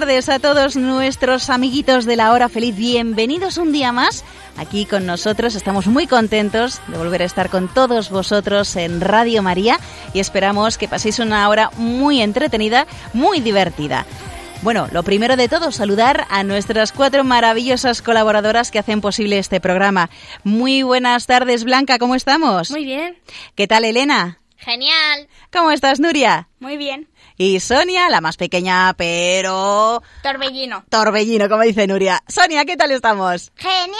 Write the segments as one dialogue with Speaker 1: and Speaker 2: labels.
Speaker 1: Tardes a todos nuestros amiguitos de la hora feliz. Bienvenidos un día más aquí con nosotros. Estamos muy contentos de volver a estar con todos vosotros en Radio María y esperamos que paséis una hora muy entretenida, muy divertida. Bueno, lo primero de todo, saludar a nuestras cuatro maravillosas colaboradoras que hacen posible este programa. Muy buenas tardes, Blanca, ¿cómo estamos?
Speaker 2: Muy bien.
Speaker 1: ¿Qué tal, Elena?
Speaker 2: Genial.
Speaker 1: ¿Cómo estás, Nuria?
Speaker 2: Muy bien.
Speaker 1: Y Sonia, la más pequeña, pero...
Speaker 2: Torbellino.
Speaker 1: Torbellino, como dice Nuria. Sonia, ¿qué tal estamos?
Speaker 2: Genial.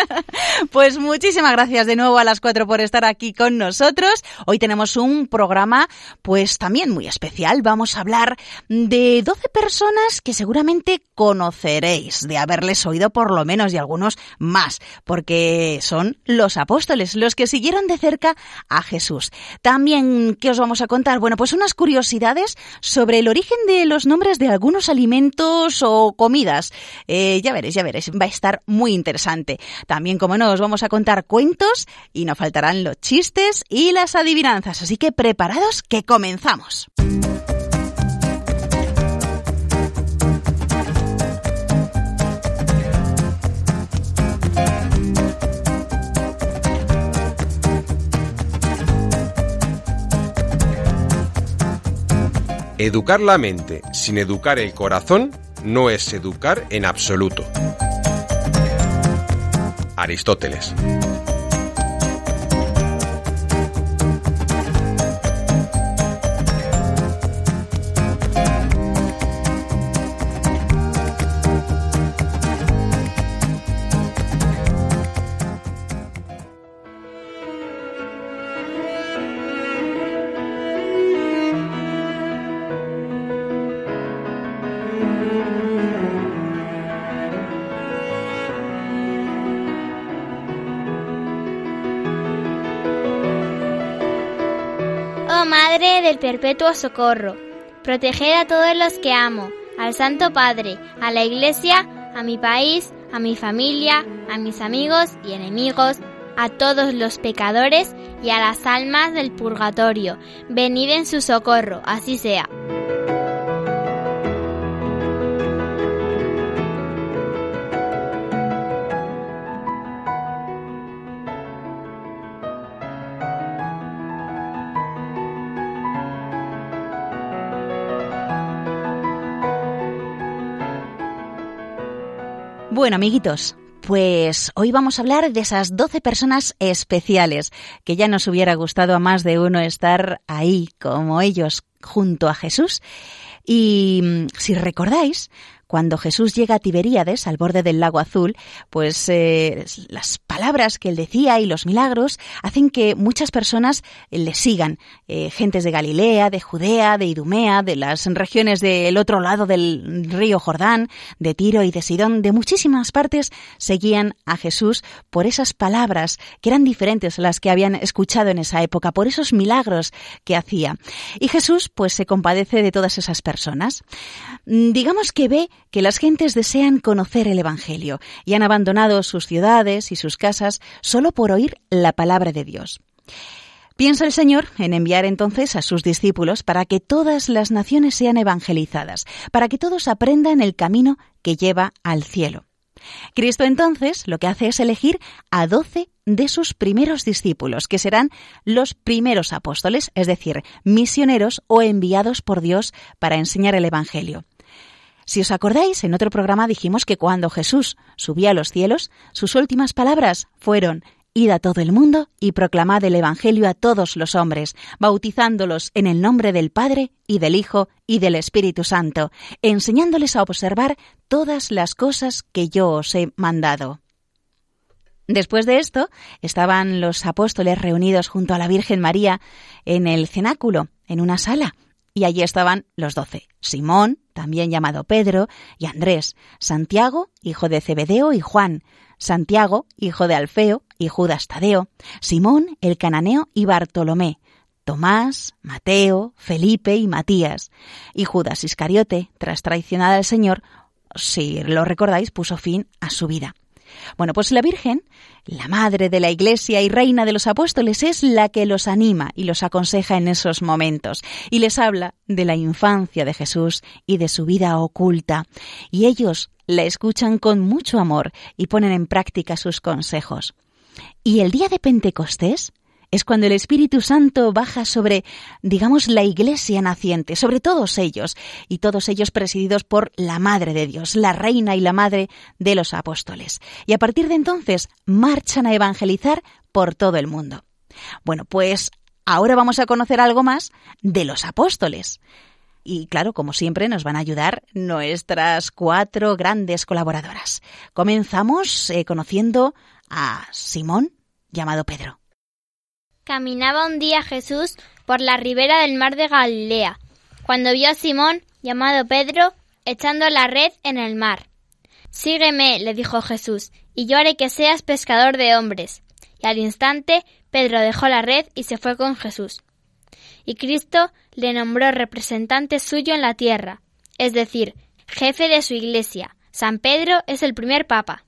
Speaker 1: pues muchísimas gracias de nuevo a las cuatro por estar aquí con nosotros. Hoy tenemos un programa, pues también muy especial. Vamos a hablar de 12 personas que seguramente conoceréis, de haberles oído por lo menos y algunos más, porque son los apóstoles, los que siguieron de cerca a Jesús. También, ¿qué os vamos a contar? Bueno, pues unas curiosidades sobre el origen de los nombres de algunos alimentos o comidas. Eh, ya veréis, ya veréis, va a estar muy interesante. También, como no, os vamos a contar cuentos y no faltarán los chistes y las adivinanzas. Así que preparados que comenzamos.
Speaker 3: Educar la mente sin educar el corazón no es educar en absoluto. Aristóteles.
Speaker 2: Perpetuo Socorro, proteged a todos los que amo, al Santo Padre, a la Iglesia, a mi país, a mi familia, a mis amigos y enemigos, a todos los pecadores y a las almas del purgatorio. Venid en su socorro, así sea.
Speaker 1: Bueno, amiguitos, pues hoy vamos a hablar de esas 12 personas especiales, que ya nos hubiera gustado a más de uno estar ahí como ellos junto a Jesús. Y mm, si recordáis, cuando Jesús llega a Tiberíades, al borde del lago azul, pues eh, las palabras que él decía y los milagros hacen que muchas personas le sigan. Eh, gentes de Galilea, de Judea, de Idumea, de las regiones del otro lado del río Jordán, de Tiro y de Sidón, de muchísimas partes seguían a Jesús por esas palabras que eran diferentes a las que habían escuchado en esa época, por esos milagros que hacía. Y Jesús pues se compadece de todas esas personas. Mm, Digamos que ve que las gentes desean conocer el Evangelio y han abandonado sus ciudades y sus casas solo por oír la palabra de Dios. Piensa el Señor en enviar entonces a sus discípulos para que todas las naciones sean evangelizadas, para que todos aprendan el camino que lleva al cielo. Cristo entonces lo que hace es elegir a doce de sus primeros discípulos, que serán los primeros apóstoles, es decir, misioneros o enviados por Dios para enseñar el Evangelio. Si os acordáis, en otro programa dijimos que cuando Jesús subía a los cielos, sus últimas palabras fueron Id a todo el mundo y proclamad el Evangelio a todos los hombres, bautizándolos en el nombre del Padre y del Hijo y del Espíritu Santo, enseñándoles a observar todas las cosas que yo os he mandado. Después de esto, estaban los apóstoles reunidos junto a la Virgen María en el cenáculo, en una sala, y allí estaban los doce, Simón, también llamado Pedro, y Andrés, Santiago, hijo de Zebedeo y Juan, Santiago, hijo de Alfeo, y Judas Tadeo, Simón, el cananeo y Bartolomé, Tomás, Mateo, Felipe y Matías, y Judas Iscariote, tras traicionar al Señor, si lo recordáis, puso fin a su vida. Bueno, pues la Virgen, la madre de la Iglesia y reina de los apóstoles, es la que los anima y los aconseja en esos momentos y les habla de la infancia de Jesús y de su vida oculta. Y ellos la escuchan con mucho amor y ponen en práctica sus consejos. Y el día de Pentecostés, es cuando el Espíritu Santo baja sobre, digamos, la iglesia naciente, sobre todos ellos, y todos ellos presididos por la Madre de Dios, la Reina y la Madre de los Apóstoles. Y a partir de entonces marchan a evangelizar por todo el mundo. Bueno, pues ahora vamos a conocer algo más de los apóstoles. Y claro, como siempre, nos van a ayudar nuestras cuatro grandes colaboradoras. Comenzamos eh, conociendo a Simón, llamado Pedro.
Speaker 2: Caminaba un día Jesús por la ribera del mar de Galilea, cuando vio a Simón, llamado Pedro, echando la red en el mar. Sígueme, le dijo Jesús, y yo haré que seas pescador de hombres. Y al instante Pedro dejó la red y se fue con Jesús. Y Cristo le nombró representante suyo en la tierra, es decir, jefe de su iglesia. San Pedro es el primer papa.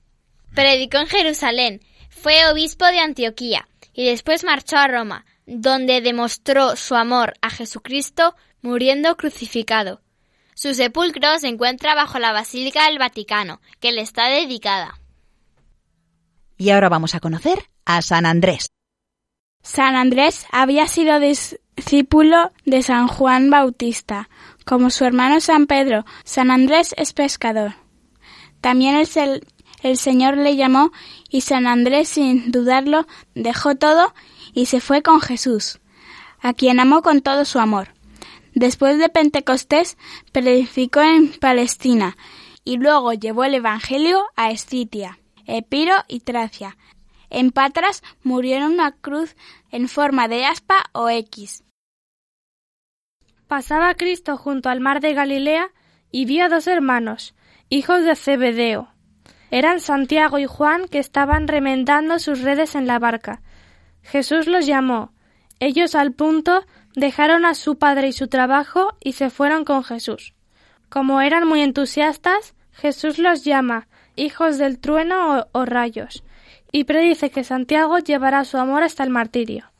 Speaker 2: Predicó en Jerusalén, fue obispo de Antioquía, y después marchó a Roma, donde demostró su amor a Jesucristo muriendo crucificado. Su sepulcro se encuentra bajo la Basílica del Vaticano, que le está dedicada.
Speaker 1: Y ahora vamos a conocer a San Andrés.
Speaker 4: San Andrés había sido discípulo de San Juan Bautista, como su hermano San Pedro. San Andrés es pescador. También es el el Señor le llamó y San Andrés, sin dudarlo, dejó todo y se fue con Jesús, a quien amó con todo su amor. Después de Pentecostés, predicó en Palestina y luego llevó el Evangelio a Escitia, Epiro y Tracia. En Patras murió en una cruz en forma de aspa o X.
Speaker 5: Pasaba Cristo junto al mar de Galilea y vio a dos hermanos, hijos de Zebedeo, eran Santiago y Juan que estaban remendando sus redes en la barca. Jesús los llamó. Ellos al punto dejaron a su padre y su trabajo y se fueron con Jesús. Como eran muy entusiastas, Jesús los llama hijos del trueno o, rayos, y predice que Santiago llevará su amor hasta el martirio.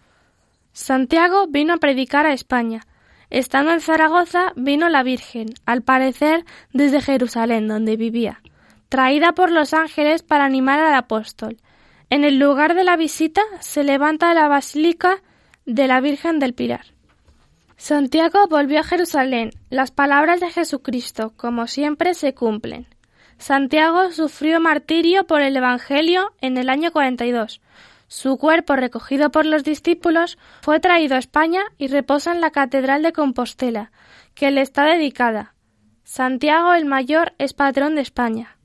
Speaker 5: Santiago vino a predicar a España. Estando en Zaragoza vino la Virgen, al parecer desde Jerusalén, donde vivía traída por los ángeles para animar al apóstol. En el lugar de la visita se levanta la Basílica de la Virgen del Pilar. Santiago volvió a Jerusalén. Las palabras de Jesucristo, como siempre, se cumplen. Santiago sufrió martirio por el Evangelio en el año 42. Su cuerpo, recogido por los discípulos, fue traído a España y reposa en la Catedral de Compostela, que le está dedicada. Santiago el Mayor es patrón de España.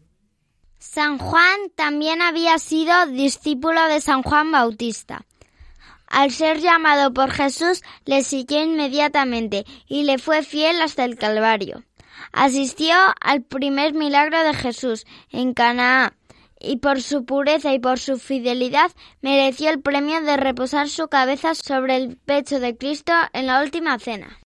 Speaker 2: San Juan también había sido discípulo de San Juan Bautista. Al ser llamado por Jesús, le siguió inmediatamente y le fue fiel hasta el Calvario. Asistió al primer milagro de Jesús en Canaá y por su pureza y por su fidelidad mereció el premio de reposar su cabeza sobre el pecho de Cristo en la última cena.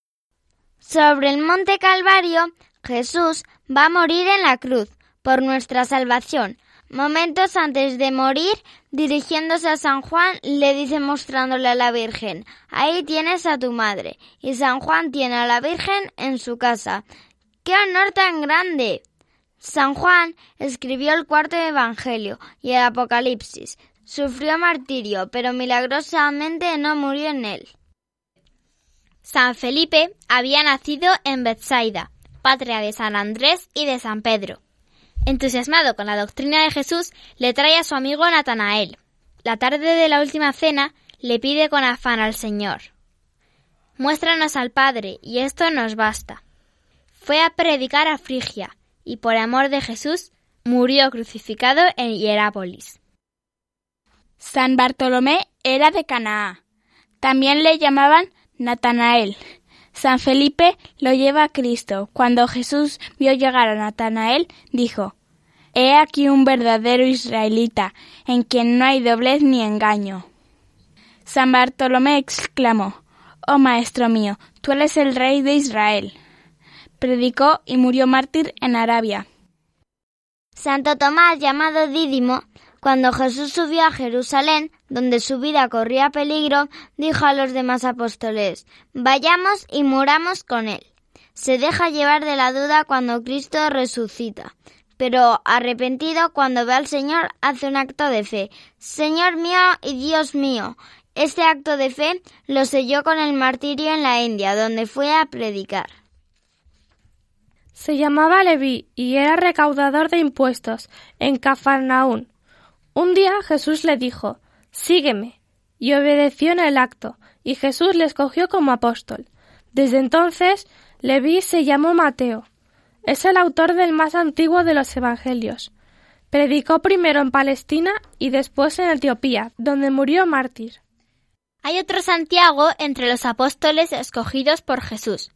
Speaker 2: Sobre el monte Calvario, Jesús va a morir en la cruz por nuestra salvación. Momentos antes de morir, dirigiéndose a San Juan, le dice mostrándole a la Virgen, ahí tienes a tu madre. Y San Juan tiene a la Virgen en su casa. ¡Qué honor tan grande! San Juan escribió el cuarto Evangelio y el Apocalipsis. Sufrió martirio, pero milagrosamente no murió en él. San Felipe había nacido en Bethsaida, patria de San Andrés y de San Pedro. Entusiasmado con la doctrina de Jesús, le trae a su amigo Natanael. La tarde de la última cena le pide con afán al Señor. Muéstranos al Padre, y esto nos basta. Fue a predicar a Frigia, y por amor de Jesús murió crucificado en Hierápolis.
Speaker 4: San Bartolomé era de Canaá. También le llamaban Natanael. San Felipe lo lleva a Cristo. Cuando Jesús vio llegar a Natanael, dijo, He aquí un verdadero israelita, en quien no hay doblez ni engaño. San Bartolomé exclamó, Oh Maestro mío, tú eres el rey de Israel. Predicó y murió mártir en Arabia.
Speaker 6: Santo Tomás, llamado Dídimo, cuando Jesús subió a Jerusalén, donde su vida corría peligro, dijo a los demás apóstoles, Vayamos y muramos con él. Se deja llevar de la duda cuando Cristo resucita, pero arrepentido cuando ve al Señor hace un acto de fe. Señor mío y Dios mío. Este acto de fe lo selló con el martirio en la India, donde fue a predicar.
Speaker 5: Se llamaba Leví y era recaudador de impuestos en Cafarnaún. Un día Jesús le dijo, Sígueme, y obedeció en el acto, y Jesús le escogió como apóstol. Desde entonces, Leví se llamó Mateo. Es el autor del más antiguo de los Evangelios. Predicó primero en Palestina y después en Etiopía, donde murió mártir.
Speaker 6: Hay otro Santiago entre los apóstoles escogidos por Jesús.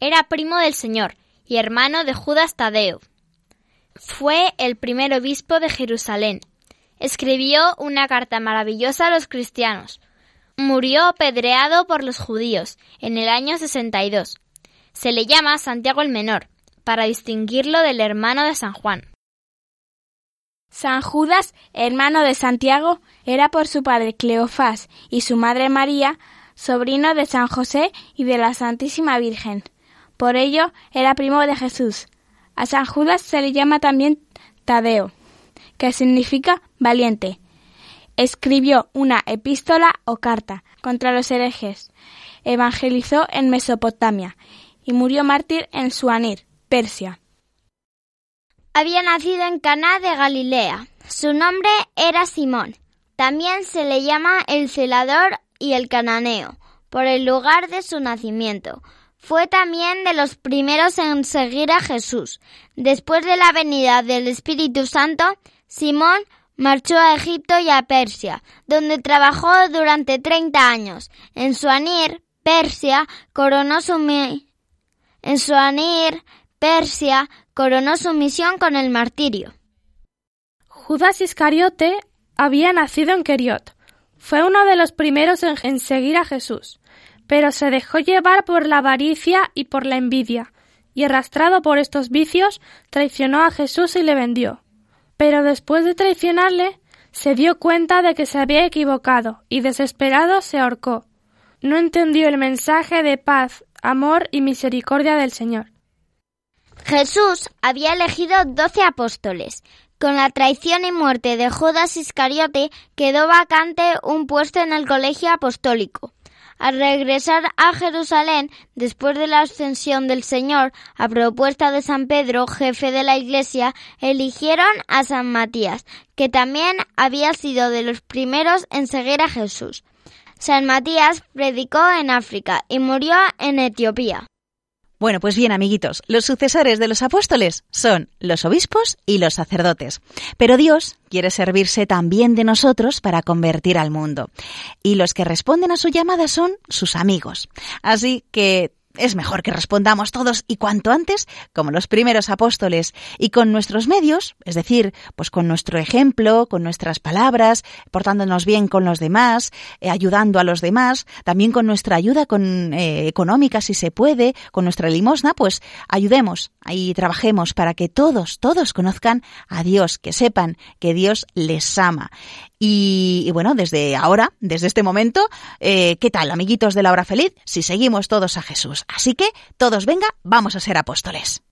Speaker 6: Era primo del Señor y hermano de Judas Tadeo. Fue el primer obispo de Jerusalén escribió una carta maravillosa a los cristianos. Murió apedreado por los judíos en el año 62. Se le llama Santiago el Menor, para distinguirlo del hermano de San Juan.
Speaker 4: San Judas, hermano de Santiago, era por su padre Cleofás y su madre María, sobrino de San José y de la Santísima Virgen. Por ello era primo de Jesús. A San Judas se le llama también Tadeo que significa valiente. Escribió una epístola o carta contra los herejes. Evangelizó en Mesopotamia y murió mártir en Suanir, Persia.
Speaker 6: Había nacido en Caná de Galilea. Su nombre era Simón. También se le llama el celador y el cananeo, por el lugar de su nacimiento. Fue también de los primeros en seguir a Jesús. Después de la venida del Espíritu Santo, Simón marchó a Egipto y a Persia, donde trabajó durante treinta años. En Suanir, Persia, coronó su en Suanir, Persia, coronó su misión con el martirio.
Speaker 5: Judas Iscariote había nacido en Keriot. Fue uno de los primeros en seguir a Jesús, pero se dejó llevar por la avaricia y por la envidia, y arrastrado por estos vicios, traicionó a Jesús y le vendió. Pero después de traicionarle, se dio cuenta de que se había equivocado y desesperado se ahorcó. No entendió el mensaje de paz, amor y misericordia del Señor.
Speaker 6: Jesús había elegido doce apóstoles. Con la traición y muerte de Judas Iscariote quedó vacante un puesto en el colegio apostólico. Al regresar a Jerusalén, después de la ascensión del Señor, a propuesta de San Pedro, jefe de la Iglesia, eligieron a San Matías, que también había sido de los primeros en seguir a Jesús. San Matías predicó en África y murió en Etiopía.
Speaker 1: Bueno, pues bien, amiguitos, los sucesores de los apóstoles son los obispos y los sacerdotes. Pero Dios quiere servirse también de nosotros para convertir al mundo. Y los que responden a su llamada son sus amigos. Así que es mejor que respondamos todos y cuanto antes, como los primeros apóstoles, y con nuestros medios, es decir, pues con nuestro ejemplo, con nuestras palabras, portándonos bien con los demás, eh, ayudando a los demás, también con nuestra ayuda eh, económica si se puede, con nuestra limosna, pues ayudemos y trabajemos para que todos, todos conozcan a Dios, que sepan que Dios les ama. Y, bueno, desde ahora, desde este momento, eh, ¿qué tal, amiguitos de la hora feliz? Si seguimos todos a Jesús. Así que, todos venga, vamos a ser apóstoles.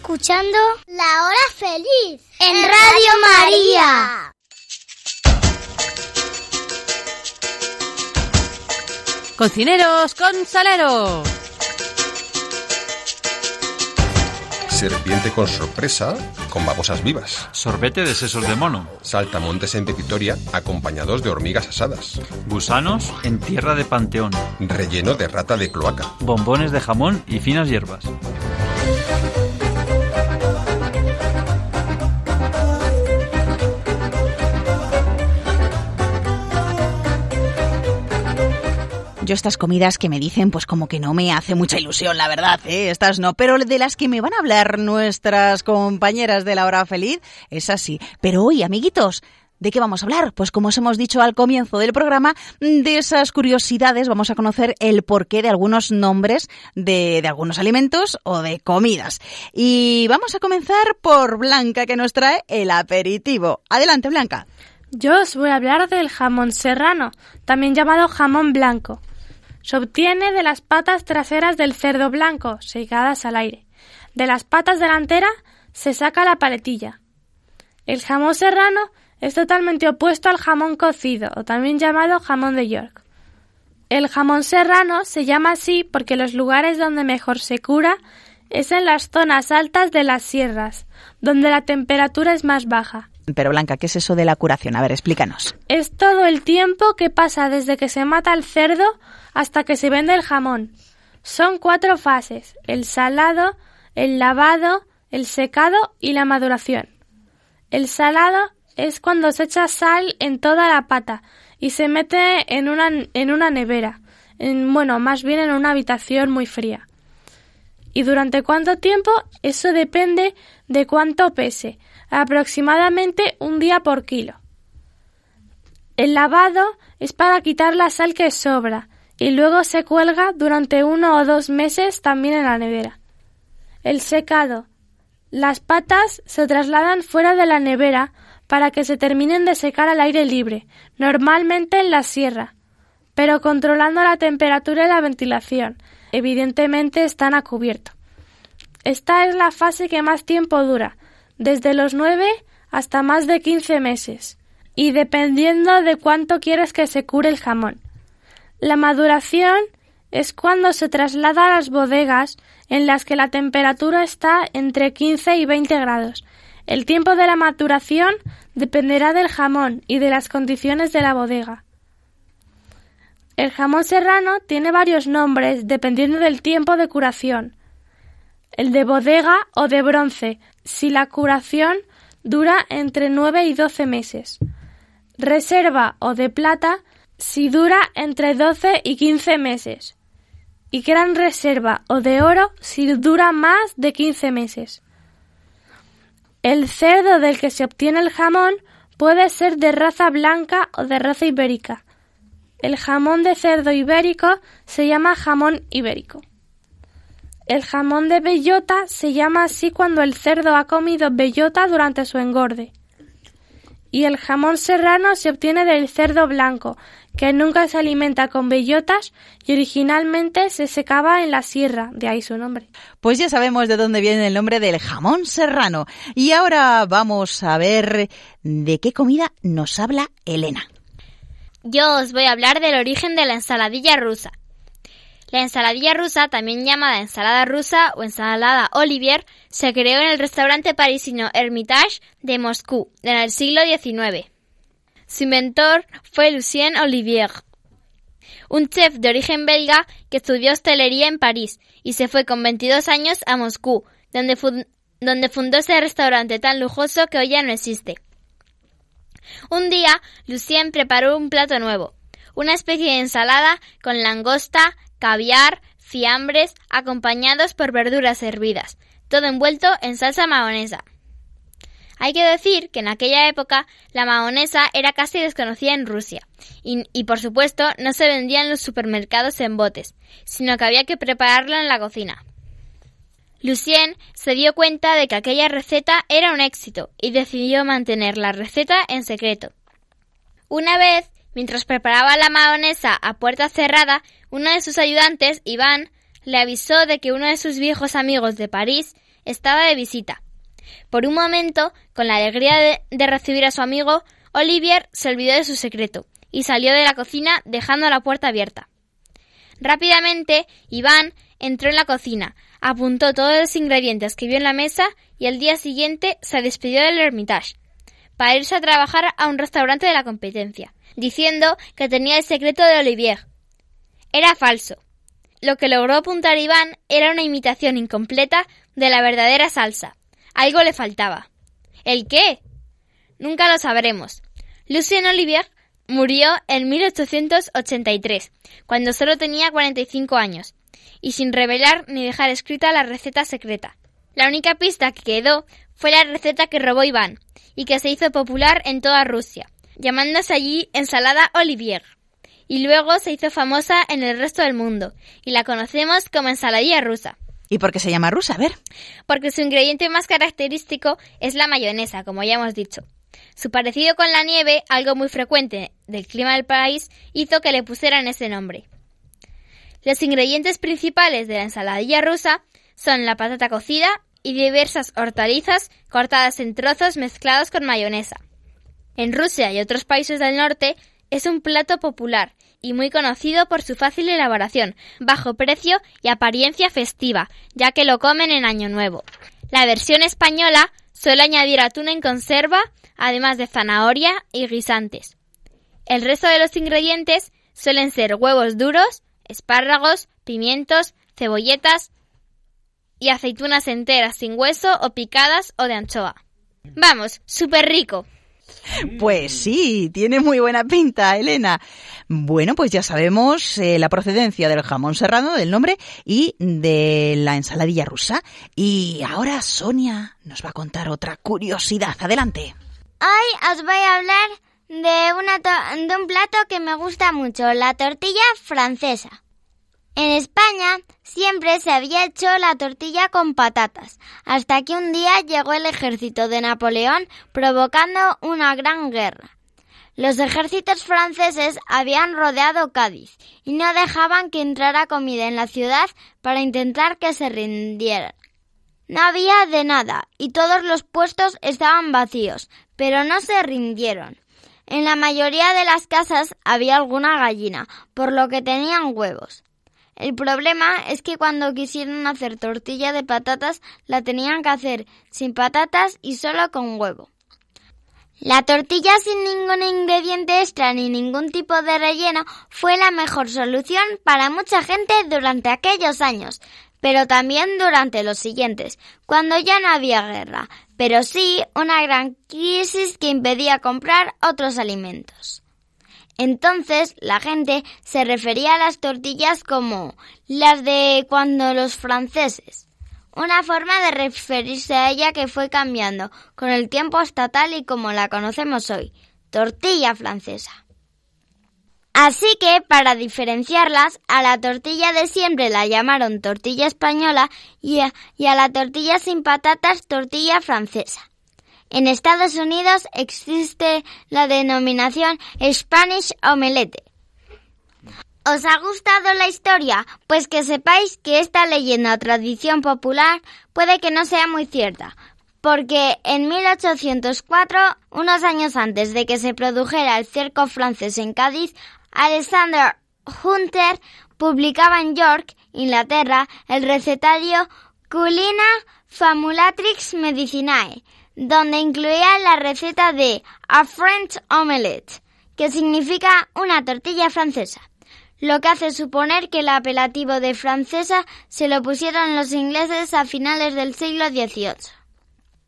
Speaker 6: Escuchando La Hora Feliz en Radio María.
Speaker 7: Cocineros con salero.
Speaker 3: Serpiente con sorpresa, con babosas vivas.
Speaker 8: Sorbete de sesos de mono.
Speaker 3: Saltamontes en pepitoria, acompañados de hormigas asadas.
Speaker 8: Gusanos en tierra de panteón.
Speaker 3: Relleno de rata de cloaca.
Speaker 8: Bombones de jamón y finas hierbas.
Speaker 1: Estas comidas que me dicen, pues como que no me hace mucha ilusión, la verdad, ¿eh? Estas no. Pero de las que me van a hablar nuestras compañeras de la hora feliz, es así. Pero hoy, amiguitos, ¿De qué vamos a hablar? Pues como os hemos dicho al comienzo del programa, de esas curiosidades vamos a conocer el porqué de algunos nombres de, algunos alimentos o de comidas. Y vamos a comenzar por Blanca, que nos trae el aperitivo. Adelante, Blanca.
Speaker 5: Yo os voy a hablar del jamón serrano, también llamado jamón blanco. Se obtiene de las patas traseras del cerdo blanco, secadas al aire. De las patas delanteras se saca la paletilla. El jamón serrano es totalmente opuesto al jamón cocido, o también llamado jamón de York. El jamón serrano se llama así porque los lugares donde mejor se cura es en las zonas altas de las sierras, donde la temperatura es más baja.
Speaker 1: Pero Blanca, ¿qué es eso de la curación? A ver, explícanos.
Speaker 5: Es todo el tiempo que pasa desde que se mata el cerdo hasta que se vende el jamón. Son cuatro fases, el salado, el lavado, el secado y la maduración. El salado es cuando se echa sal en toda la pata y se mete en una, en una nevera, en, bueno, más bien en una habitación muy fría. ¿Y durante cuánto tiempo? Eso depende de cuánto pese, aproximadamente un día por kilo. El lavado es para quitar la sal que sobra y luego se cuelga durante uno o dos meses también en la nevera. El secado. Las patas se trasladan fuera de la nevera para que se terminen de secar al aire libre, normalmente en la sierra, pero controlando la temperatura y la ventilación. Evidentemente están a cubierto. Esta es la fase que más tiempo dura, desde los nueve hasta más de quince meses, y dependiendo de cuánto quieres que se cure el jamón. La maduración es cuando se traslada a las bodegas en las que la temperatura está entre 15 y 20 grados. El tiempo de la maturación dependerá del jamón y de las condiciones de la bodega. El jamón serrano tiene varios nombres dependiendo del tiempo de curación. El de bodega o de bronce, si la curación dura entre 9 y 12 meses. Reserva o de plata, si dura entre 12 y 15 meses. Y gran reserva o de oro si dura más de 15 meses. El cerdo del que se obtiene el jamón puede ser de raza blanca o de raza ibérica. El jamón de cerdo ibérico se llama jamón ibérico. El jamón de bellota se llama así cuando el cerdo ha comido bellota durante su engorde. Y el jamón serrano se obtiene del cerdo blanco, que nunca se alimenta con bellotas y originalmente se secaba en la sierra, de ahí su nombre.
Speaker 1: Pues ya sabemos de dónde viene el nombre del jamón serrano. Y ahora vamos a ver de qué comida nos habla Elena.
Speaker 2: Yo os voy a hablar del origen de la ensaladilla rusa. La ensaladilla rusa, también llamada ensalada rusa o ensalada Olivier, se creó en el restaurante parisino Hermitage de Moscú en el siglo XIX. Su inventor fue Lucien Olivier, un chef de origen belga que estudió hostelería en París y se fue con 22 años a Moscú, donde, donde fundó ese restaurante tan lujoso que hoy ya no existe. Un día, Lucien preparó un plato nuevo, una especie de ensalada con langosta, caviar, fiambres, acompañados por verduras hervidas, todo envuelto en salsa mahonesa. Hay que decir que en aquella época la mahonesa era casi desconocida en Rusia y, por supuesto no se vendía en los supermercados en botes, sino que había que prepararla en la cocina. Lucien se dio cuenta de que aquella receta era un éxito y decidió mantener la receta en secreto. Una vez, mientras preparaba la mahonesa a puerta cerrada, uno de sus ayudantes, Iván, le avisó de que uno de sus viejos amigos de París estaba de visita. Por un momento, con la alegría de, recibir a su amigo, Olivier se olvidó de su secreto y salió de la cocina dejando la puerta abierta. Rápidamente, Iván entró en la cocina, apuntó todos los ingredientes que vio en la mesa y al día siguiente se despidió del Hermitage para irse a trabajar a un restaurante de la competencia, diciendo que tenía el secreto de Olivier. Era falso. Lo que logró apuntar Iván era una imitación incompleta de la verdadera salsa. Algo le faltaba. ¿El qué? Nunca lo sabremos. Lucien Olivier murió en 1883, cuando solo tenía 45 años, y sin revelar ni dejar escrita la receta secreta. La única pista que quedó fue la receta que robó Iván, y que se hizo popular en toda Rusia, llamándose allí ensalada Olivier. Y luego se hizo famosa en el resto del mundo, y la conocemos como ensaladilla rusa.
Speaker 1: ¿Y por qué se llama rusa? A ver.
Speaker 2: Porque su ingrediente más característico es la mayonesa, como ya hemos dicho. Su parecido con la nieve, algo muy frecuente del clima del país, hizo que le pusieran ese nombre. Los ingredientes principales de la ensaladilla rusa son la patata cocida y diversas hortalizas cortadas en trozos mezclados con mayonesa. En Rusia y otros países del norte es un plato popular y muy conocido por su fácil elaboración, bajo precio y apariencia festiva, ya que lo comen en Año Nuevo. La versión española suele añadir atún en conserva, además de zanahoria y guisantes. El resto de los ingredientes suelen ser huevos duros, espárragos, pimientos, cebolletas y aceitunas enteras sin hueso o picadas o de anchoa. Vamos, súper rico.
Speaker 1: Pues sí, tiene muy buena pinta, Elena. Bueno, pues ya sabemos eh, la procedencia del jamón serrano, del nombre, y de la ensaladilla rusa. Y ahora Sonia nos va a contar otra curiosidad. Adelante.
Speaker 6: Hoy os voy a hablar de, un plato que me gusta mucho, la tortilla francesa. En España siempre se había hecho la tortilla con patatas, hasta que un día llegó el ejército de Napoleón provocando una gran guerra. Los ejércitos franceses habían rodeado Cádiz y no dejaban que entrara comida en la ciudad para intentar que se rindieran. No había de nada y todos los puestos estaban vacíos, pero no se rindieron. En la mayoría de las casas había alguna gallina, por lo que tenían huevos. El problema es que cuando quisieron hacer tortilla de patatas la tenían que hacer sin patatas y solo con huevo. La tortilla sin ningún ingrediente extra ni ningún tipo de relleno fue la mejor solución para mucha gente durante aquellos años, pero también durante los siguientes, cuando ya no había guerra, pero sí una gran crisis que impedía comprar otros alimentos. Entonces la gente se refería a las tortillas como las de cuando los franceses. Una forma de referirse a ella que fue cambiando con el tiempo hasta tal y como la conocemos hoy, tortilla francesa. Así que, para diferenciarlas, a la tortilla de siempre la llamaron tortilla española y a, y a la tortilla sin patatas tortilla francesa. En Estados Unidos existe la denominación Spanish Omelette. ¿Os ha gustado la historia? Pues que sepáis que esta leyenda o tradición popular puede que no sea muy cierta, porque en 1804, unos años antes de que se produjera el circo francés en Cádiz, Alexander Hunter publicaba en York, Inglaterra, el recetario Culina Famulatrix Medicinae, donde incluía la receta de a French omelette, que significa una tortilla francesa, lo que hace suponer que el apelativo de francesa se lo pusieron los ingleses a finales del siglo XVIII.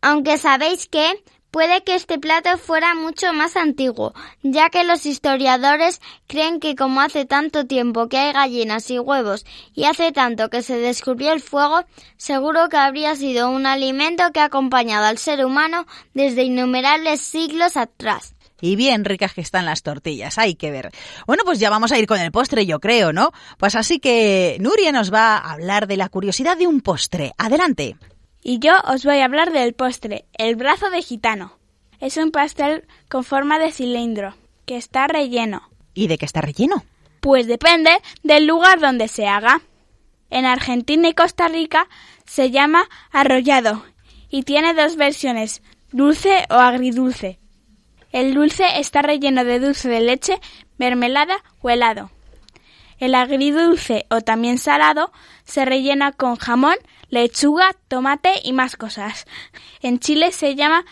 Speaker 6: Aunque sabéis que Puede que este plato fuera mucho más antiguo, ya que los historiadores creen que como hace tanto tiempo que hay gallinas y huevos y hace tanto que se descubrió el fuego, seguro que habría sido un alimento que ha acompañado al ser humano desde innumerables siglos atrás.
Speaker 1: Y bien ricas que están las tortillas, hay que ver. Bueno, pues ya vamos a ir con el postre, yo creo, ¿no? Pues así que Nuria nos va a hablar de la curiosidad de un postre. Adelante.
Speaker 4: Y yo os voy a hablar del postre, el brazo de gitano. Es un pastel con forma de cilindro, que está relleno.
Speaker 1: ¿Y de qué está relleno?
Speaker 4: Pues depende del lugar donde se haga. En Argentina y Costa Rica se llama arrollado y tiene dos versiones, dulce o agridulce. El dulce está relleno de dulce de leche, mermelada o helado. El agridulce o también salado se rellena con jamón, lechuga, tomate y más cosas. En Chile se llama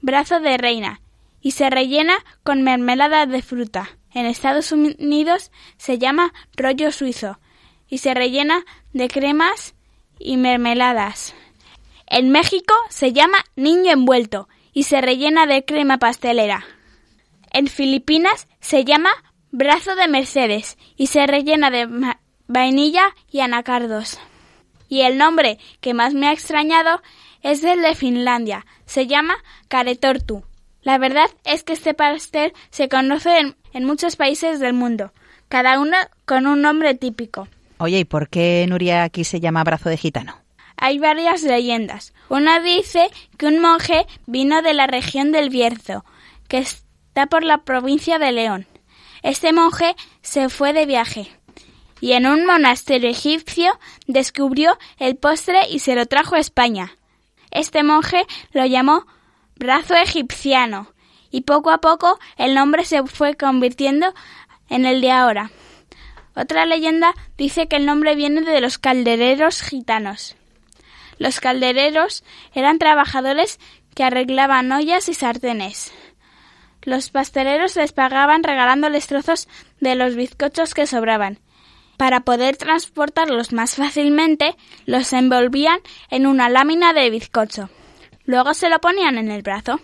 Speaker 4: brazo de reina y se rellena con mermelada de fruta. En Estados Unidos se llama rollo suizo y se rellena de cremas y mermeladas. En México se llama niño envuelto y se rellena de crema pastelera. En Filipinas se llama brazo de Mercedes y se rellena de vainilla y anacardos. Y el nombre que más me ha extrañado es el de Finlandia. Se llama caretortu. La verdad es que este pastel se conoce en, en muchos países del mundo, cada uno con un nombre típico.
Speaker 1: Oye, ¿y por qué Nuria aquí se llama brazo de gitano?
Speaker 4: Hay varias leyendas. Una dice que un monje vino de la región del Bierzo, que está por la provincia de León. Este monje se fue de viaje y en un monasterio egipcio descubrió el postre y se lo trajo a España. Este monje lo llamó brazo egipciano y poco a poco el nombre se fue convirtiendo en el de ahora. Otra leyenda dice que el nombre viene de los caldereros gitanos. Los caldereros eran trabajadores que arreglaban ollas y sartenes. Los pasteleros les pagaban regalándoles trozos de los bizcochos que sobraban. Para poder transportarlos más fácilmente, los envolvían en una lámina de bizcocho. Luego se lo ponían en el brazo.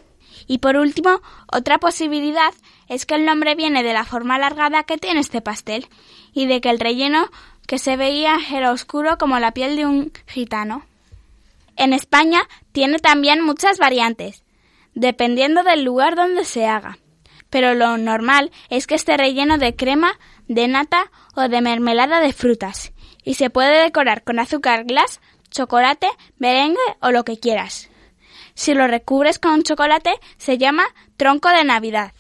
Speaker 4: Y por último, otra posibilidad es que el nombre viene de la forma alargada que tiene este pastel y de que el relleno que se veía era oscuro como la piel de un gitano. En España tiene también muchas variantes, dependiendo del lugar donde se haga. Pero lo normal es que esté relleno de crema, de nata o de mermelada de frutas, y se puede decorar con azúcar glass, chocolate, merengue o lo que quieras. Si lo recubres con chocolate, se llama tronco de Navidad.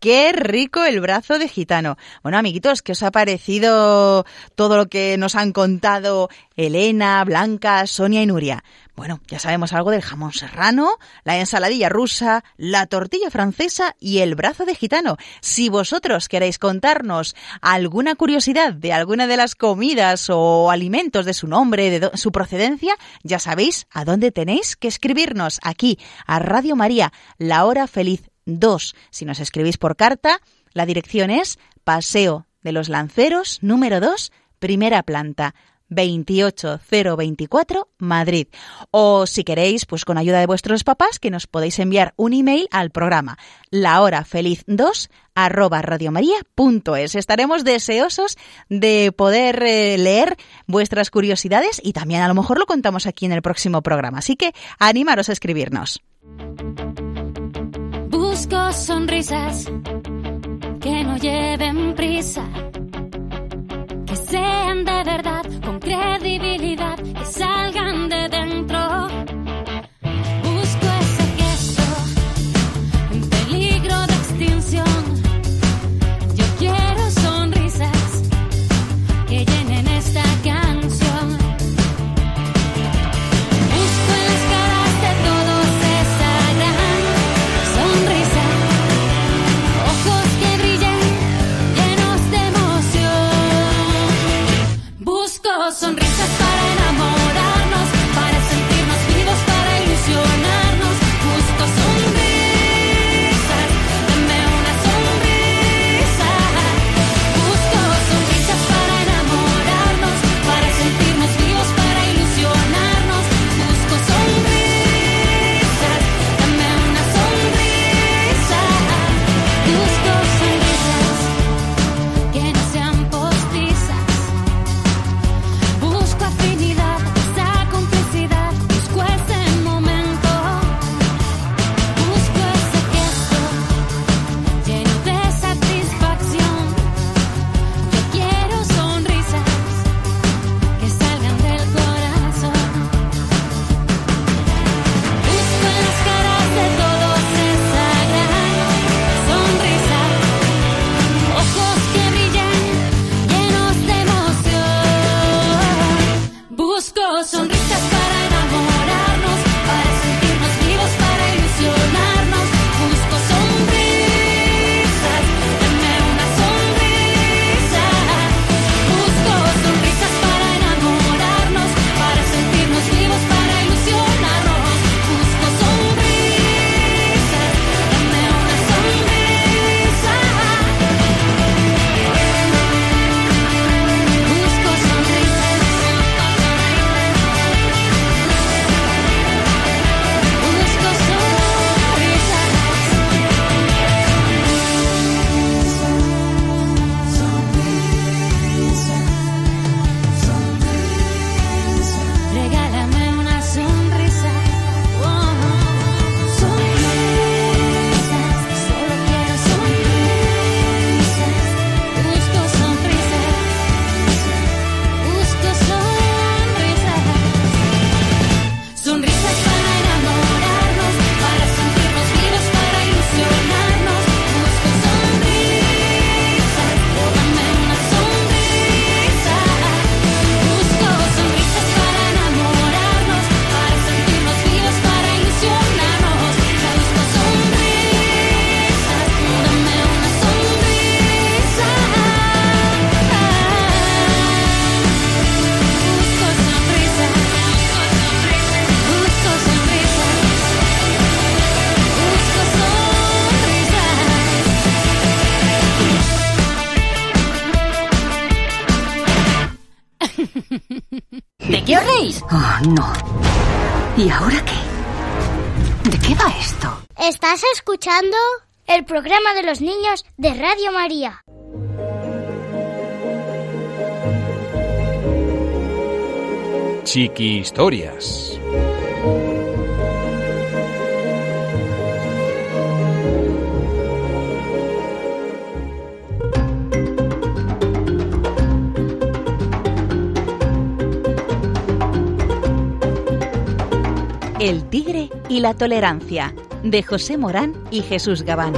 Speaker 1: ¡Qué rico el brazo de gitano! Bueno, amiguitos, ¿qué os ha parecido todo lo que nos han contado Elena, Blanca, Sonia y Nuria? Bueno, ya sabemos algo del jamón serrano, la ensaladilla rusa, la tortilla francesa y el brazo de gitano. Si vosotros queréis contarnos alguna curiosidad de alguna de las comidas o alimentos de su nombre, de su procedencia, ya sabéis a dónde tenéis que escribirnos aquí a Radio María, La Hora Feliz 2. Si nos escribís por carta, la dirección es Paseo de los Lanceros, número 2, primera planta. 28024 Madrid. O si queréis, pues con ayuda de vuestros papás, que nos podéis enviar un email al programa lahorafeliz2 arroba radiomaria.es. Estaremos deseosos de poder eh, leer vuestras curiosidades y también a lo mejor lo contamos aquí en el próximo programa. Así que animaros a escribirnos.
Speaker 9: Busco sonrisas que no lleven prisa que sean de verdad, con credibilidad, que salgan de dentro.
Speaker 10: No. ¿Y ahora qué? ¿De qué va esto?
Speaker 6: ¿Estás escuchando? El programa de los niños de Radio María.
Speaker 3: Chiqui Historias.
Speaker 1: El tigre y la tolerancia, de José Morán y Jesús Gabán.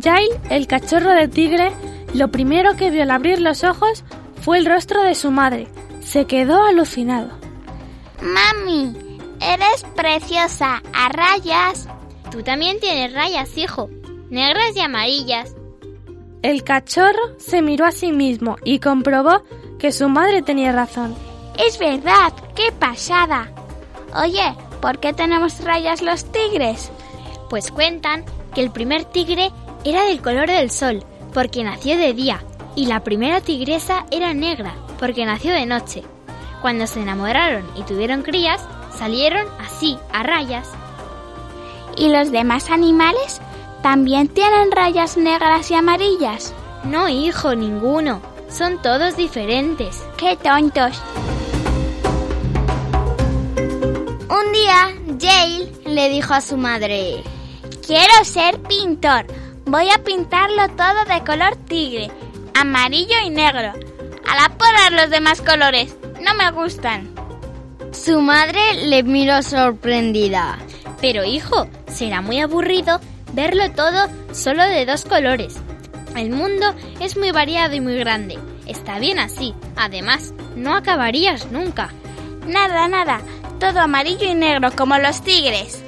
Speaker 5: Jail, el cachorro de tigre, lo primero que vio al abrir los ojos fue el rostro de su madre. Se quedó alucinado.
Speaker 6: Mami, eres preciosa, a rayas.
Speaker 2: Tú también tienes rayas, hijo, negras y amarillas.
Speaker 5: El cachorro se miró a sí mismo y comprobó que su madre tenía razón.
Speaker 4: Es verdad, qué pasada. Oye, ¿por qué tenemos rayas los tigres?
Speaker 2: Pues cuentan que el primer tigre era del color del sol, porque nació de día, y la primera tigresa era negra, porque nació de noche. Cuando se enamoraron y tuvieron crías, salieron así, a rayas.
Speaker 4: ¿Y los demás animales también tienen rayas negras y amarillas?
Speaker 2: No, hijo, ninguno. Son todos diferentes.
Speaker 4: ¡Qué tontos!
Speaker 6: Un día, Jail le dijo a su madre,
Speaker 4: Quiero ser pintor. Voy a pintarlo todo de color tigre, amarillo y negro. A la porra los demás colores. No me gustan.
Speaker 6: Su madre le miró sorprendida.
Speaker 2: Pero hijo, será muy aburrido verlo todo solo de dos colores. El mundo es muy variado y muy grande. Está bien así. Además, no acabarías nunca.
Speaker 4: Nada, nada. Todo amarillo y negro como los tigres.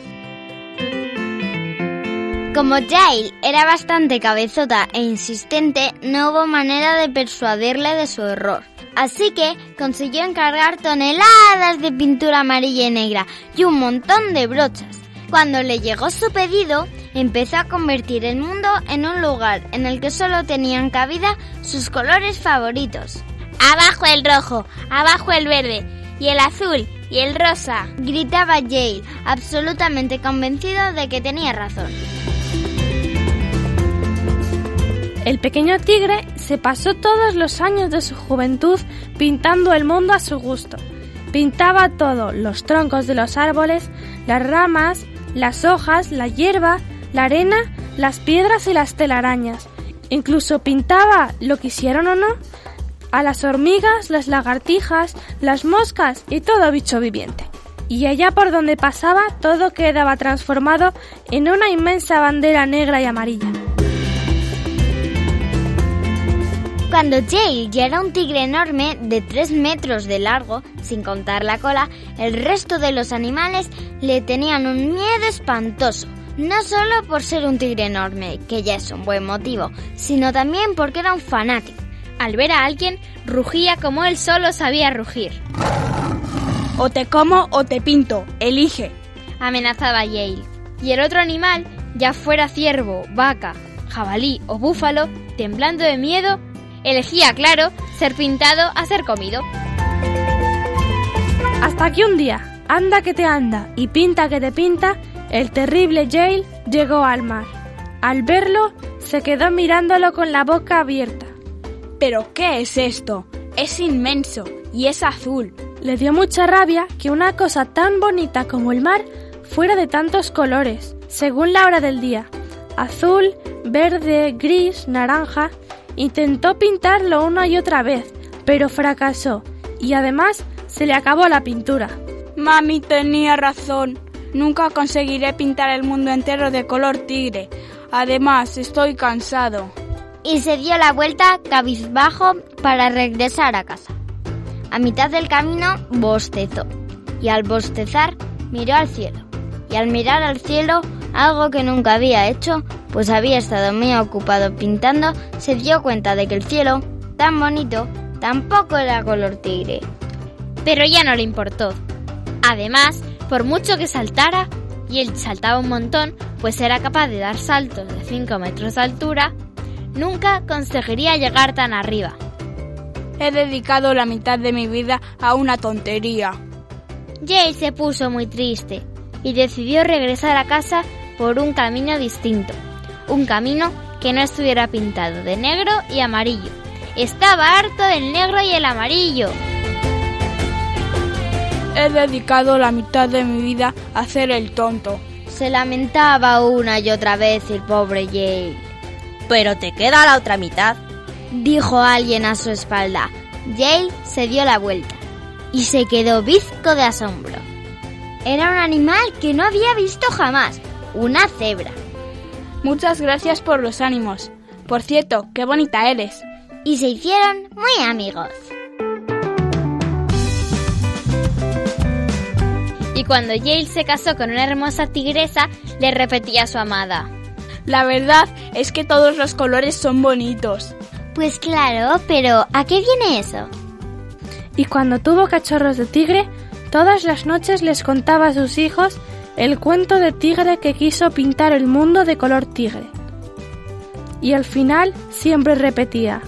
Speaker 6: Como Jail era bastante cabezota e insistente, no hubo manera de persuadirle de su error. Así que consiguió encargar toneladas de pintura amarilla y negra y un montón de brochas. Cuando le llegó su pedido, empezó a convertir el mundo en un lugar en el que solo tenían cabida sus colores favoritos.
Speaker 4: Abajo el rojo, abajo el verde, y el azul, y el rosa.
Speaker 6: Gritaba Jail, absolutamente convencido de que tenía razón.
Speaker 5: El pequeño tigre se pasó todos los años de su juventud pintando el mundo a su gusto. Pintaba todo, los troncos de los árboles, las ramas, las hojas, la hierba, la arena, las piedras y las telarañas. Incluso pintaba, lo quisieron o no, a las hormigas, las lagartijas, las moscas y todo bicho viviente. Y allá por donde pasaba todo quedaba transformado en una inmensa bandera negra y amarilla.
Speaker 6: Cuando Jale ya era un tigre enorme de 3 metros de largo, sin contar la cola, el resto de los animales le tenían un miedo espantoso. No solo por ser un tigre enorme, que ya es un buen motivo, sino también porque era un fanático.
Speaker 2: Al ver a alguien, rugía como él solo sabía rugir.
Speaker 4: O te como o te pinto, elige.
Speaker 2: Amenazaba Yale. Y el otro animal, ya fuera ciervo, vaca, jabalí o búfalo, temblando de miedo, elegía, claro, ser pintado a ser comido.
Speaker 5: Hasta que un día, anda que te anda y pinta que te pinta, el terrible Yale llegó al mar. Al verlo, se quedó mirándolo con la boca abierta.
Speaker 4: ¿Pero qué es esto? Es inmenso y es azul.
Speaker 5: Le dio mucha rabia que una cosa tan bonita como el mar fuera de tantos colores, según la hora del día. Azul, verde, gris, naranja. Intentó pintarlo una y otra vez, pero fracasó. Y además se le acabó la pintura.
Speaker 4: Mami tenía razón. Nunca conseguiré pintar el mundo entero de color tigre. Además, estoy cansado.
Speaker 6: Y se dio la vuelta cabizbajo para regresar a casa. A mitad del camino bostezó. Y al bostezar miró al cielo. Y al mirar al cielo, algo que nunca había hecho, pues había estado muy ocupado pintando, se dio cuenta de que el cielo, tan bonito, tampoco era color tigre.
Speaker 2: Pero ya no le importó. Además, por mucho que saltara, y él saltaba un montón, pues era capaz de dar saltos de 5 metros de altura, nunca conseguiría llegar tan arriba.
Speaker 4: He dedicado la mitad de mi vida a una tontería.
Speaker 2: Jay se puso muy triste y decidió regresar a casa por un camino distinto, un camino que no estuviera pintado de negro y amarillo. Estaba harto del negro y el amarillo.
Speaker 4: He dedicado la mitad de mi vida a hacer el tonto.
Speaker 6: Se lamentaba una y otra vez el pobre Jay.
Speaker 11: Pero te queda la otra mitad.
Speaker 6: Dijo alguien a su espalda. Jay se dio la vuelta y se quedó bizco de asombro. Era un animal que no había visto jamás, una cebra.
Speaker 4: Muchas gracias por los ánimos. Por cierto, qué bonita eres.
Speaker 6: Y se hicieron muy amigos.
Speaker 2: Cuando Yale se casó con una hermosa tigresa, le repetía a su amada.
Speaker 4: La verdad es que todos los colores son bonitos.
Speaker 6: Pues claro, pero ¿a qué viene eso?
Speaker 5: Y cuando tuvo cachorros de tigre, todas las noches les contaba a sus hijos el cuento de tigre que quiso pintar el mundo de color tigre. Y al final siempre repetía,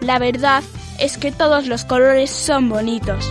Speaker 4: La verdad es que todos los colores son bonitos.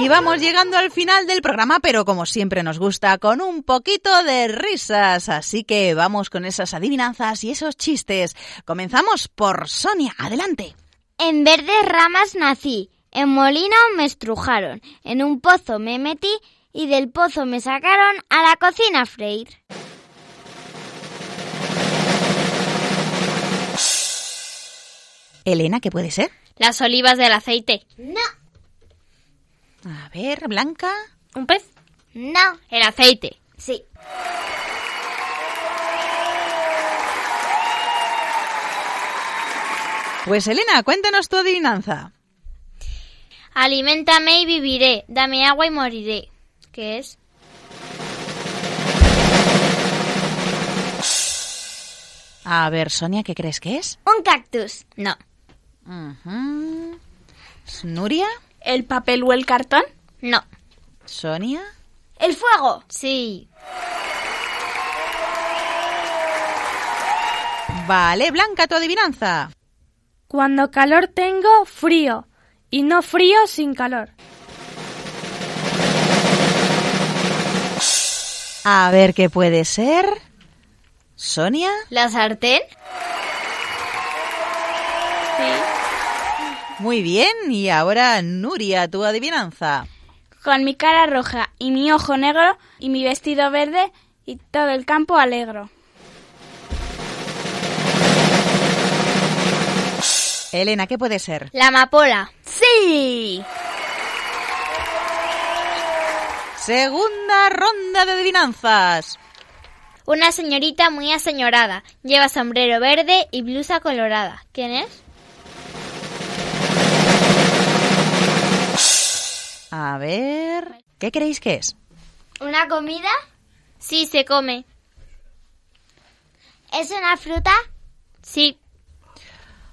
Speaker 1: Y vamos llegando al final del programa, pero como siempre nos gusta, con un poquito de risas. Así que vamos con esas adivinanzas y esos chistes. Comenzamos por Sonia. Adelante.
Speaker 6: En verdes ramas nací, en molino me estrujaron, en un pozo me metí y del pozo me sacaron a la cocina a freír.
Speaker 1: Elena, ¿qué puede ser?
Speaker 2: Las olivas del aceite.
Speaker 6: No,
Speaker 1: A ver, Blanca.
Speaker 2: ¿Un pez?
Speaker 6: no,
Speaker 2: El aceite.
Speaker 6: sí.
Speaker 1: Pues Elena, cuéntanos tu adivinanza.
Speaker 2: Aliméntame y viviré. Dame agua y moriré. ¿Qué es?
Speaker 1: A ver, Sonia, ¿qué crees que es?
Speaker 6: Un cactus.
Speaker 2: No.
Speaker 1: Ujú. Nuria,
Speaker 4: ¿El papel o el cartón?
Speaker 2: No.
Speaker 1: Sonia.
Speaker 6: El fuego.
Speaker 2: Sí.
Speaker 1: Vale, Blanca, tu adivinanza.
Speaker 5: Cuando calor tengo, frío. Y no frío sin calor.
Speaker 1: A ver, ¿qué puede ser? Sonia.
Speaker 2: ¿La sartén?
Speaker 1: Muy bien, y ahora Nuria, tu adivinanza.
Speaker 4: Con mi cara roja y mi ojo negro y mi vestido verde y todo el campo alegro.
Speaker 1: Elena, ¿qué puede ser?
Speaker 2: La amapola.
Speaker 4: ¡Sí!
Speaker 1: Segunda ronda de adivinanzas.
Speaker 2: Una señorita muy aseñorada. Lleva sombrero verde y blusa colorada. ¿Quién es?
Speaker 1: A ver, ¿qué creéis que es?
Speaker 6: ¿Una comida?
Speaker 2: Sí, se come.
Speaker 6: ¿Es una fruta?
Speaker 2: Sí.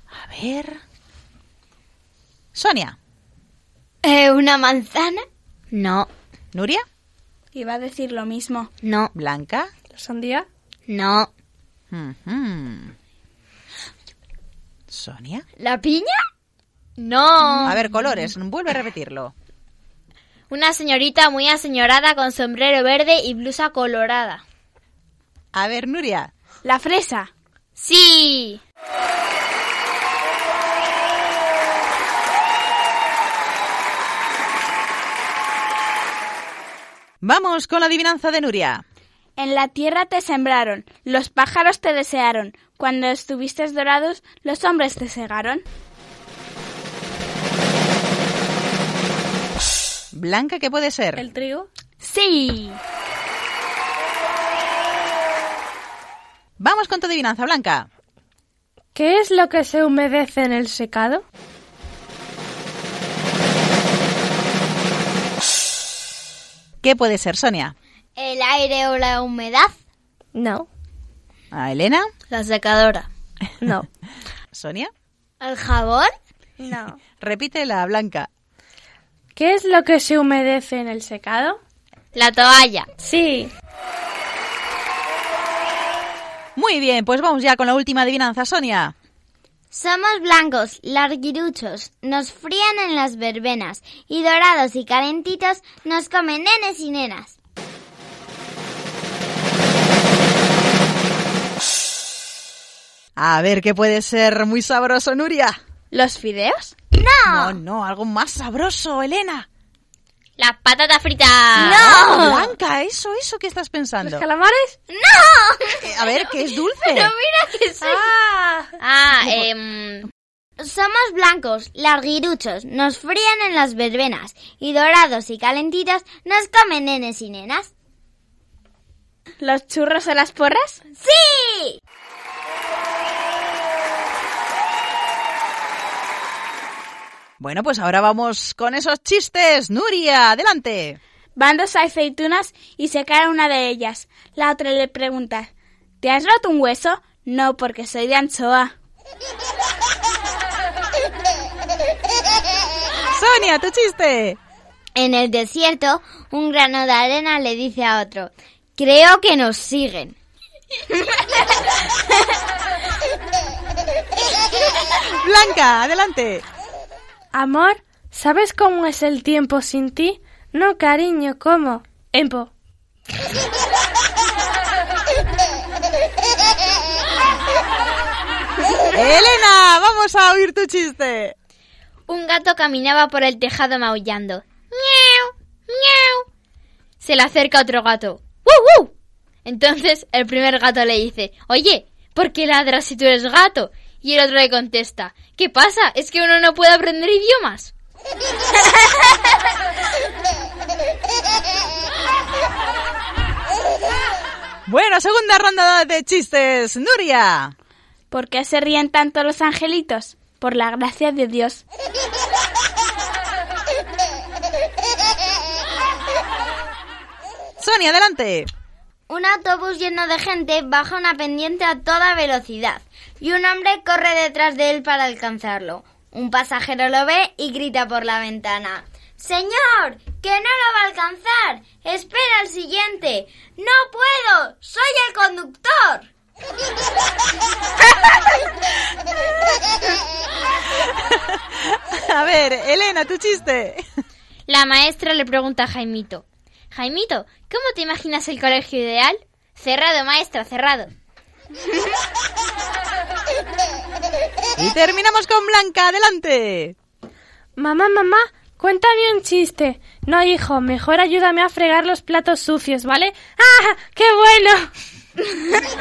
Speaker 1: A ver. Sonia.
Speaker 6: Eh, ¿Una manzana?
Speaker 2: No.
Speaker 1: Nuria.
Speaker 4: Iba a decir lo mismo.
Speaker 2: No.
Speaker 1: Blanca.
Speaker 5: ¿La sandía?
Speaker 2: No.
Speaker 1: Sonia.
Speaker 6: ¿La piña?
Speaker 2: No.
Speaker 1: A ver, colores, vuelve a repetirlo.
Speaker 2: Una señorita muy aseñorada con sombrero verde y blusa colorada.
Speaker 1: A ver, Nuria.
Speaker 4: La fresa.
Speaker 2: Sí.
Speaker 1: Vamos con la adivinanza de Nuria.
Speaker 4: En la tierra te sembraron, los pájaros te desearon, cuando estuviste dorados, los hombres te cegaron.
Speaker 1: Blanca, ¿qué puede ser?
Speaker 5: ¿El trigo?
Speaker 4: ¡Sí!
Speaker 1: Vamos con tu adivinanza, Blanca.
Speaker 5: ¿Qué es lo que se humedece en el secado?
Speaker 1: ¿Qué puede ser, Sonia?
Speaker 6: ¿El aire o la humedad?
Speaker 5: No.
Speaker 1: ¿A Elena?
Speaker 2: La secadora.
Speaker 5: No.
Speaker 1: ¿Sonia?
Speaker 6: ¿El jabón?
Speaker 5: No.
Speaker 1: Repítela, Blanca.
Speaker 5: ¿Qué es lo que se humedece en el secado?
Speaker 2: La toalla.
Speaker 5: Sí.
Speaker 1: Muy bien, pues vamos ya con la última adivinanza, Sonia.
Speaker 6: Somos blancos, larguiruchos, nos frían en las verbenas y dorados y calentitos nos comen nenes y nenas.
Speaker 1: A ver, ¿qué puede ser muy sabroso, Nuria?
Speaker 4: ¿Los fideos?
Speaker 1: No, no, algo más sabroso, Elena.
Speaker 2: La patata frita.
Speaker 1: ¡No! Blanca, eso, eso que estás pensando.
Speaker 5: ¿Los calamares?
Speaker 6: ¡No!
Speaker 1: Eh, a ver, ¿qué es dulce?
Speaker 6: Pero mira que sí.
Speaker 5: Ah.
Speaker 2: Ah, em,
Speaker 6: Somos blancos, larguiruchos, nos frían en las verbenas y dorados y calentitos nos comen nenes y nenas.
Speaker 4: ¿Los churros o las porras?
Speaker 6: ¡Sí!
Speaker 1: Bueno, pues ahora vamos con esos chistes. Nuria, adelante.
Speaker 4: Van dos aceitunas y se cae una de ellas. La otra le pregunta, ¿te has roto un hueso? No, porque soy de anchoa.
Speaker 1: Sonia, tu chiste.
Speaker 6: En el desierto, un grano de arena le dice a otro, creo que nos siguen.
Speaker 1: Blanca, adelante.
Speaker 5: Amor, ¿sabes cómo es el tiempo sin ti? No, cariño, ¿cómo? Empo.
Speaker 1: Elena, vamos a oír tu chiste.
Speaker 2: Un gato caminaba por el tejado maullando. ¡Miau! ¡Miau! Se le acerca otro gato. ¡Woo, woo! Entonces el primer gato le dice, Oye, ¿por qué ladras si tú eres gato? Y el otro le contesta, ¿qué pasa? ¿Es que uno no puede aprender idiomas?
Speaker 1: Bueno, segunda ronda de chistes. Nuria.
Speaker 4: ¿Por qué se ríen tanto los angelitos? Por la gracia de Dios.
Speaker 1: Sonia, adelante.
Speaker 6: Un autobús lleno de gente baja una pendiente a toda velocidad y un hombre corre detrás de él para alcanzarlo. Un pasajero lo ve y grita por la ventana. Señor, que no lo va a alcanzar. Espera al siguiente. No puedo. Soy el conductor.
Speaker 1: A ver, Elena, tu chiste.
Speaker 2: La maestra le pregunta a Jaimito. Jaimito, ¿cómo te imaginas el colegio ideal? Cerrado, maestra, cerrado.
Speaker 1: Y terminamos con Blanca, adelante.
Speaker 5: Mamá, mamá, cuéntame un chiste. No, hijo, mejor ayúdame a fregar los platos sucios, ¿vale? ¡Ah! ¡Qué bueno!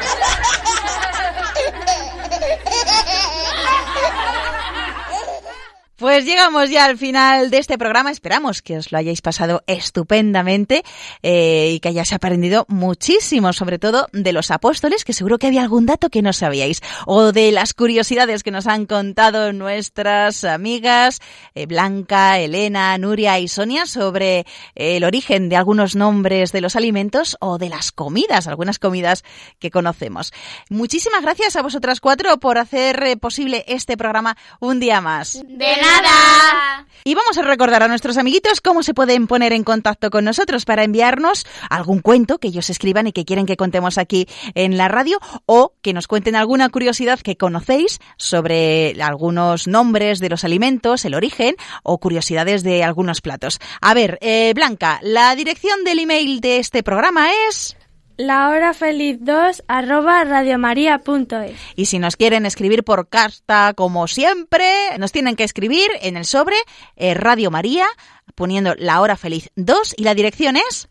Speaker 1: Pues llegamos ya al final de este programa. Esperamos que os lo hayáis pasado estupendamente eh, y que hayáis aprendido muchísimo, sobre todo de los apóstoles, que seguro que había algún dato que no sabíais, o de las curiosidades que nos han contado nuestras amigas eh, Blanca, Elena, Nuria y Sonia sobre eh, el origen de algunos nombres de los alimentos o de las comidas, algunas comidas que conocemos. Muchísimas gracias a vosotras cuatro por hacer posible este programa un día más.
Speaker 2: Nada.
Speaker 1: Y vamos a recordar a nuestros amiguitos cómo se pueden poner en contacto con nosotros para enviarnos algún cuento que ellos escriban y que quieren que contemos aquí en la radio o que nos cuenten alguna curiosidad que conocéis sobre algunos nombres de los alimentos, el origen o curiosidades de algunos platos. A ver, eh, Blanca, la dirección del email de este programa es...
Speaker 5: La hora feliz 2 arroba radiomaria.es.
Speaker 1: Y si nos quieren escribir por carta, como siempre, nos tienen que escribir en el sobre eh, Radio María, poniendo la hora feliz 2 y la dirección es...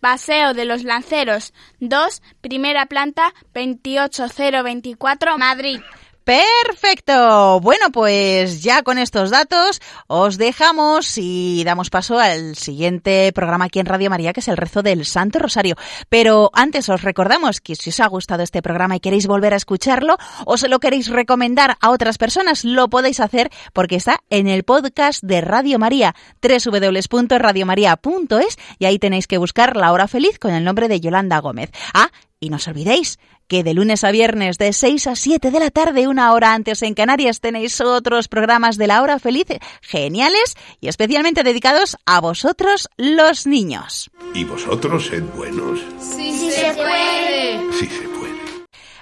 Speaker 4: Paseo de los Lanceros 2, primera planta 28024, Madrid.
Speaker 1: Perfecto. Bueno, pues ya con estos datos os dejamos y damos paso al siguiente programa aquí en Radio María, que es el rezo del Santo Rosario. Pero antes os recordamos que si os ha gustado este programa y queréis volver a escucharlo o se lo queréis recomendar a otras personas, lo podéis hacer porque está en el podcast de Radio María, www.radiomaria.es y ahí tenéis que buscar La Hora Feliz con el nombre de Yolanda Gómez. Ah, y no os olvidéis que de lunes a viernes de 6 a 7 de la tarde, una hora antes en Canarias, tenéis otros programas de la hora feliz geniales y especialmente dedicados a vosotros los niños.
Speaker 12: ¿Y vosotros sed buenos?
Speaker 9: Sí, sí se puede.
Speaker 12: Sí se puede.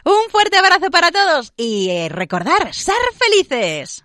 Speaker 1: Un fuerte abrazo para todos y eh, recordar, ser felices.